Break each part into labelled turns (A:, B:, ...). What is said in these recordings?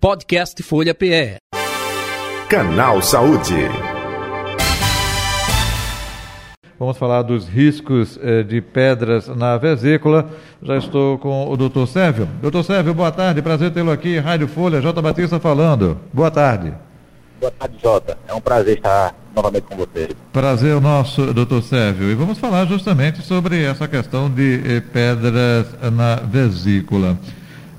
A: Podcast Folha PE.
B: Canal Saúde.
C: Vamos falar dos riscos eh, de pedras na vesícula. Já estou com o doutor Sérvio. Doutor Sérvio, boa tarde. Prazer tê-lo aqui. Rádio Folha, J. Batista falando. Boa tarde.
D: Boa tarde, Jota. É um prazer estar novamente com você.
C: Prazer nosso, doutor Sérvio. E vamos falar justamente sobre essa questão de eh, pedras na vesícula.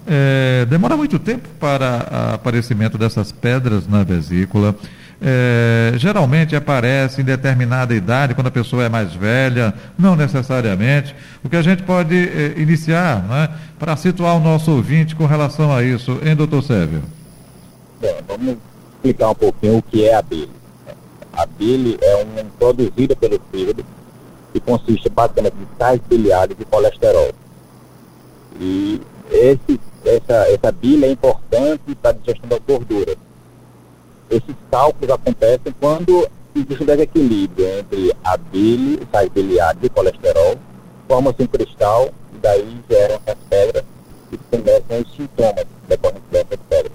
C: É, demora muito tempo para o aparecimento dessas pedras na vesícula. É, geralmente aparece em determinada idade, quando a pessoa é mais velha, não necessariamente. O que a gente pode é, iniciar né, para situar o nosso ouvinte com relação a isso, hein, doutor Sérvio?
D: Bem, vamos explicar um pouquinho o que é a bile. A bile é um produzida pelo fígado e consiste basicamente de sais biliares e colesterol. E esse essa, essa bile é importante para a digestão das gorduras. Esses cálculos acontecem quando existe um desequilíbrio entre a bile, sais biliares e colesterol, forma-se um cristal e daí geram as pedras e começam os sintomas decorrentes dessas pedras.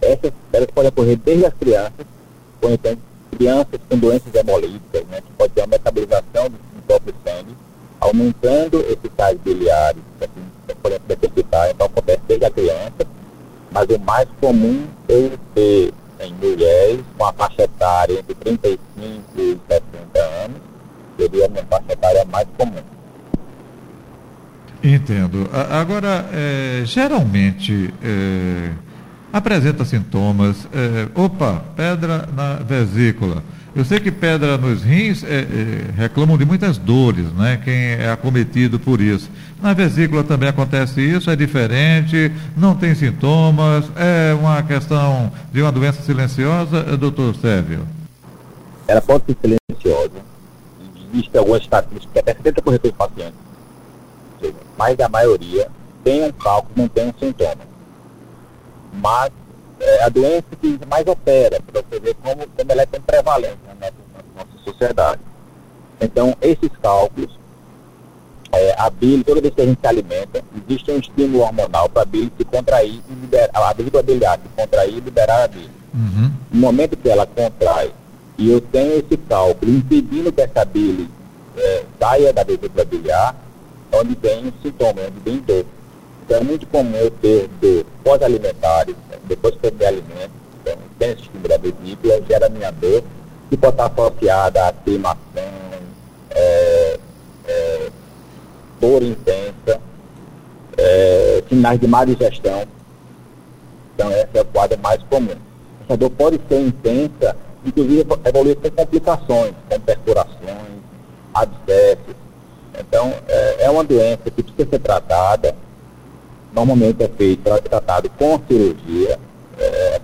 D: Essas pedras podem ocorrer desde as crianças, ou então crianças com doenças hemolíticas, né, que pode ter uma metabolização do próprio sangue, aumentando esses sais biliares, assim, por exemplo, detectar, então acontece desde a criança, mas o mais comum é ser em mulheres com a faixa etária entre 35 e 70 anos, seria uma faixa etária mais comum.
C: Entendo. Agora, é, geralmente é, apresenta sintomas, é, opa, pedra na vesícula eu sei que pedra nos rins é, é, reclamam de muitas dores, né? Quem é acometido por isso. Na vesícula também acontece isso, é diferente, não tem sintomas, é uma questão de uma doença silenciosa, é, doutor Sérvio?
D: Ela pode ser silenciosa. Existem algumas estatísticas que até 70% dos pacientes, mais da maioria, tem um cálculo, não tem um sintoma. Mas é a doença que mais opera, para você ver como, como ela é tão prevalente na nossa, na nossa sociedade. Então, esses cálculos, é, a bile, toda vez que a gente se alimenta, existe um estímulo hormonal para a bile se contrair e liberar, a vesícula biliar se contrair e liberar a bile. Uhum. No momento que ela contrai e eu tenho esse cálculo impedindo que essa bile é, saia da vesícula biliar, onde vem o sintoma, onde vem dor. Então é muito comum ter dor pós-alimentares, depois que eu me alimento, então, esse estímulo da vesícula, gera minha dor, que pode estar associada a queimação, é, é, dor intensa, é, sinais de má digestão. Então, esse é o quadro mais comum. Essa dor pode ser intensa, inclusive evoluir com complicações, como perfurações, abscessos. Então, é, é uma doença que precisa ser tratada normalmente é feito, é tratado com cirurgia, é, é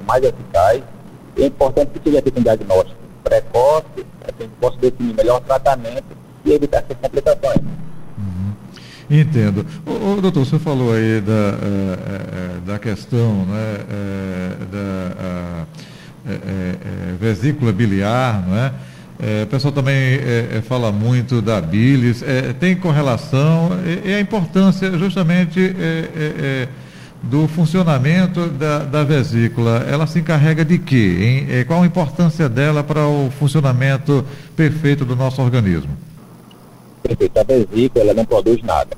D: o mais eficaz. E é importante que seja feito um diagnóstico precoce, para que a gente possa definir melhor tratamento e evitar essas complicações.
C: Uhum. Entendo. O, o, doutor, você falou aí da, uh, da questão né, da vesícula biliar, não é? É, o pessoal também é, é, fala muito da bilis, é, tem correlação e, a importância justamente é, é, do funcionamento da, da, vesícula. Ela se encarrega de quê? Qual a importância dela para o funcionamento perfeito do nosso organismo?
D: Perfeito. A vesícula ela não produz nada.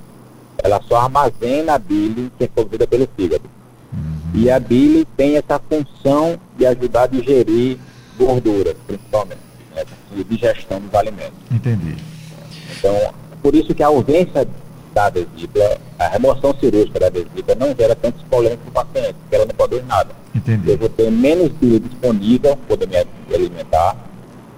D: Ela só armazena a bile que é produzida pelo fígado. Uhum. E a bile tem essa função de ajudar a digerir gorduras, principalmente de digestão dos alimentos.
C: Entendi.
D: Então, por isso que a ausência da vesícula, a remoção cirúrgica da vesícula não gera tantos problemas para o paciente, porque ela não produz nada.
C: Entendi.
D: Eu vou ter menos bile disponível para poder me alimentar,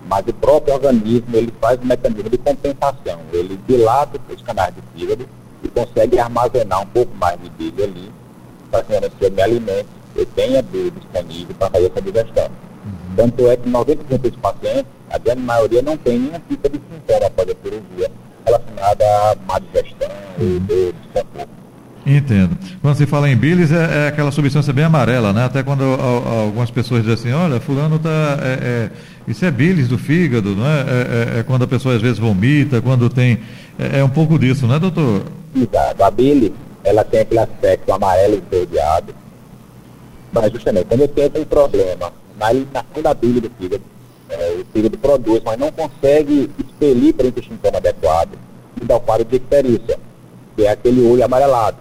D: mas o próprio organismo ele faz um mecanismo de compensação. Ele dilata os canais do fígado e consegue armazenar um pouco mais de bile ali, para que eu me alimente, eu tenha bile disponível para fazer essa digestão. Tanto é que 90% dos pacientes a grande maioria não tem nenhum tipo de sintoma após a cirurgia relacionada a má digestão uhum. ou desconforto.
C: Entendo. Quando se fala em bilis, é, é, aquela substância bem amarela, né? Até quando a, a, algumas pessoas dizem assim, olha, fulano está... É, é, isso é bilis do fígado, não é? É, é? é, quando a pessoa às vezes vomita, quando tem... É, um pouco disso, né, doutor?
D: Exato. A bilis, ela tem aquele aspecto amarelo esverdeado. Mas justamente, quando eu tenho um problema na eliminação da bile do fígado, é, o fígado produz, mas não consegue expelir para o intestino adequada, e dá o quadro de icterícia, que é aquele olho amarelado.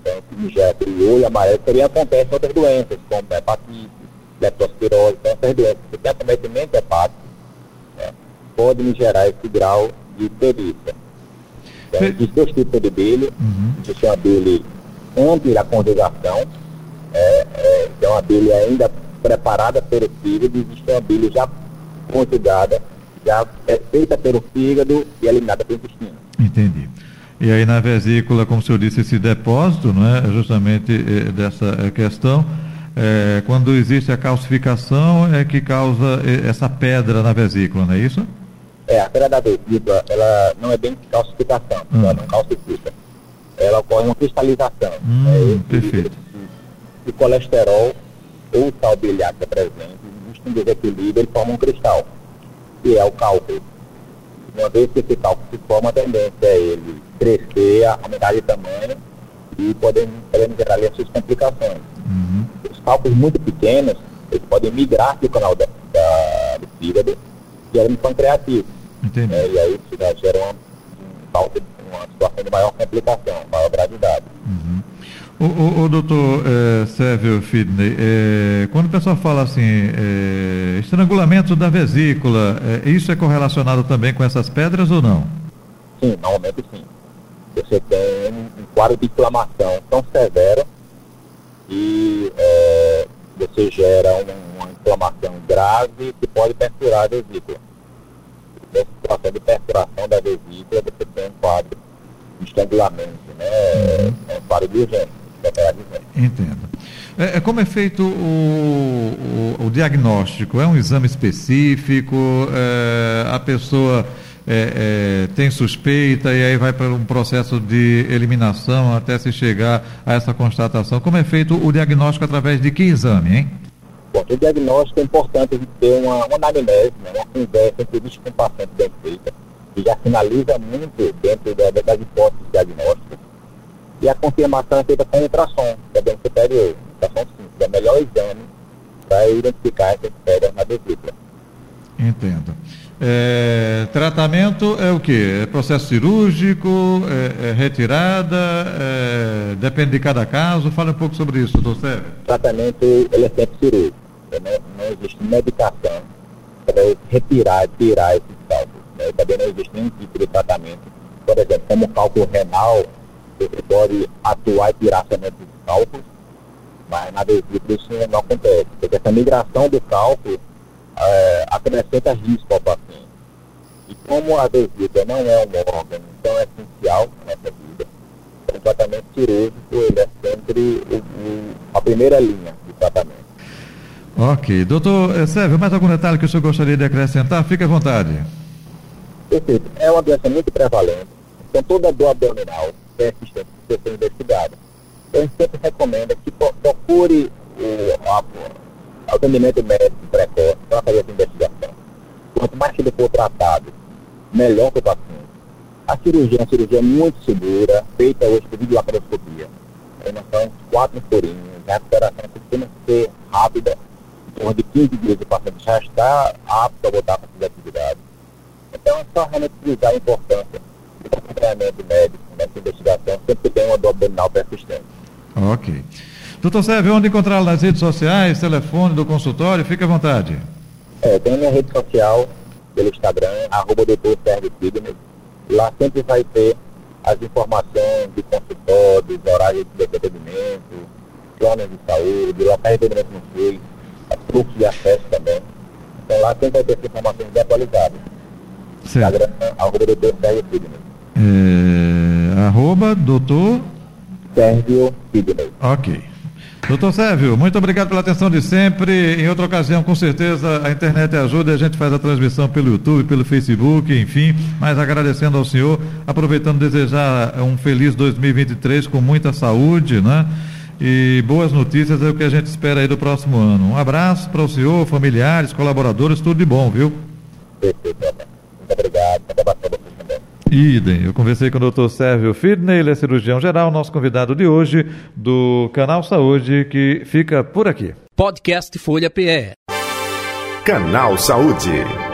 D: Então, que gera aquele olho amarelo, também acontece outras doenças, como hepatite, leptospirose, então essas doenças que tem acometimento hepático, né, podem gerar esse grau de icterícia. Então, existem dois tipos de bile, uhum. existe uma bile antes da conjugação, é, é, que é uma bile ainda preparada pelo fígado, existe uma bile já conjugada, já é feita pelo fígado e eliminada pelo intestino.
C: Entendi. E aí na vesícula, como o senhor disse, esse depósito, não é justamente é, dessa é, questão, é, quando existe a calcificação é que causa é, essa pedra na vesícula, não é isso?
D: É, a pedra da vesícula, ela não é bem calcificação, hum. ela não calcifica. Ela ocorre uma cristalização.
C: Hum, é, perfeito.
D: O colesterol ou o sal é presente, existe um desequilíbrio, ele forma um cristal, que é o cálculo. Uma vez que esse cálculo se forma, a tendência é ele crescer, aumentar de tamanho e podem, podem gerar ali as suas complicações. Uhum. Os cálculos muito pequenos, eles podem migrar do canal da, da, do fígado, gerando pancreatite.
C: Entendi. É,
D: e aí isso já gera uma, uma situação de maior complicação, maior gravidade.
C: O, o, o doutor é, Sérgio Fidney, é, quando o pessoal fala assim, é, estrangulamento da vesícula, isso é correlacionado também com essas pedras ou não?
D: Sim, normalmente sim. Você tem um quadro de inflamação tão severo e você gera uma, uma inflamação grave que pode perfurar a vesícula. Nessa situação de perfuração da vesícula, você tem um quadro de estrangulamento, né? Uhum. É um quadro de urgência.
C: Entendo. É, é, como é feito o, o, o, diagnóstico? É um exame específico? É, a pessoa é, é tem suspeita e aí vai para um processo de eliminação até se chegar a essa constatação? Como é feito o diagnóstico através de que exame, hein?
D: Bom, o diagnóstico é importante gente ter uma, uma anamnese, né, uma conversa, entrevista com o paciente bem feita, que já finaliza muito dentro da, das hipóteses diagnósticas e a confirmação é feita com ultrassom, que é bem superior. Ultrassom simples, é o melhor exame para identificar essas pedras na vesícula.
C: Entendo. É, tratamento é o que? É processo cirúrgico, é, é retirada, é, depende de cada caso. Fala um pouco sobre isso, doutor Sérgio.
D: Tratamento ele é sempre cirúrgico. Né? Não existe medicação para retirar, tirar esses cálculos. Né? Também não existe nenhum tipo de tratamento. Por exemplo, como cálculo renal, você pode atuar e tirar somente dos cálculos, mas na vesícula isso não acontece, porque essa migração do cálculo é, acrescenta risco ao paciente. E como a vesícula não é um órgão tão essencial nessa vida, o tratamento cirúrgico ele é sempre o, o, a primeira linha de tratamento.
C: Ok. Doutor eh, Sérgio, mais algum detalhe que o senhor gostaria de acrescentar? Fique à vontade.
D: Perfeito. É uma doença muito prevalente. Então, toda dor abdominal, persistente que ser investigada. Então, a gente sempre recomenda que procure o, a, atendimento médico precoce para fazer essa investigação. Quanto mais cedo for tratado, melhor para o paciente. A cirurgia é uma cirurgia muito segura, feita hoje por videolaparoscopia. Nós são quatro furinhos, a recuperação costuma ser rápida, em torno de 15 dias o paciente já está apto a voltar para as atividades. Então é só realmente utilizar a importância acompanhamento médico nessa investigação, sempre tem uma dor abdominal persistente.
C: Ok. Doutor Sérgio, onde encontrá-lo nas redes sociais, telefone do consultório? Fique à vontade.
D: É, tem a minha rede social, pelo Instagram, arroba doutor Sérgio Fitness. Lá sempre vai ter as informações de consultório, horários de atendimento, planos de saúde, locais de atendimento no SUS, fluxo de acesso também. Então lá sempre vai ter informações atualizadas.
C: Instagram, arroba doutor Sérgio Fitness. É, arroba doutor
D: Sérgio Sidney.
C: Ok. Doutor Sérgio, muito obrigado pela atenção de sempre. Em outra ocasião, com certeza, a internet ajuda e a gente faz a transmissão pelo YouTube, pelo Facebook, enfim. Mas agradecendo ao senhor, aproveitando desejar um feliz 2023 com muita saúde, né? E boas notícias é o que a gente espera aí do próximo ano. Um abraço para o senhor, familiares, colaboradores, tudo de bom, viu?
D: Perfeito,
C: Idem. Eu conversei com o Dr. Sérgio Fidney, ele é cirurgião geral, nosso convidado de hoje do Canal Saúde, que fica por aqui.
A: Podcast Folha PE.
B: Canal Saúde.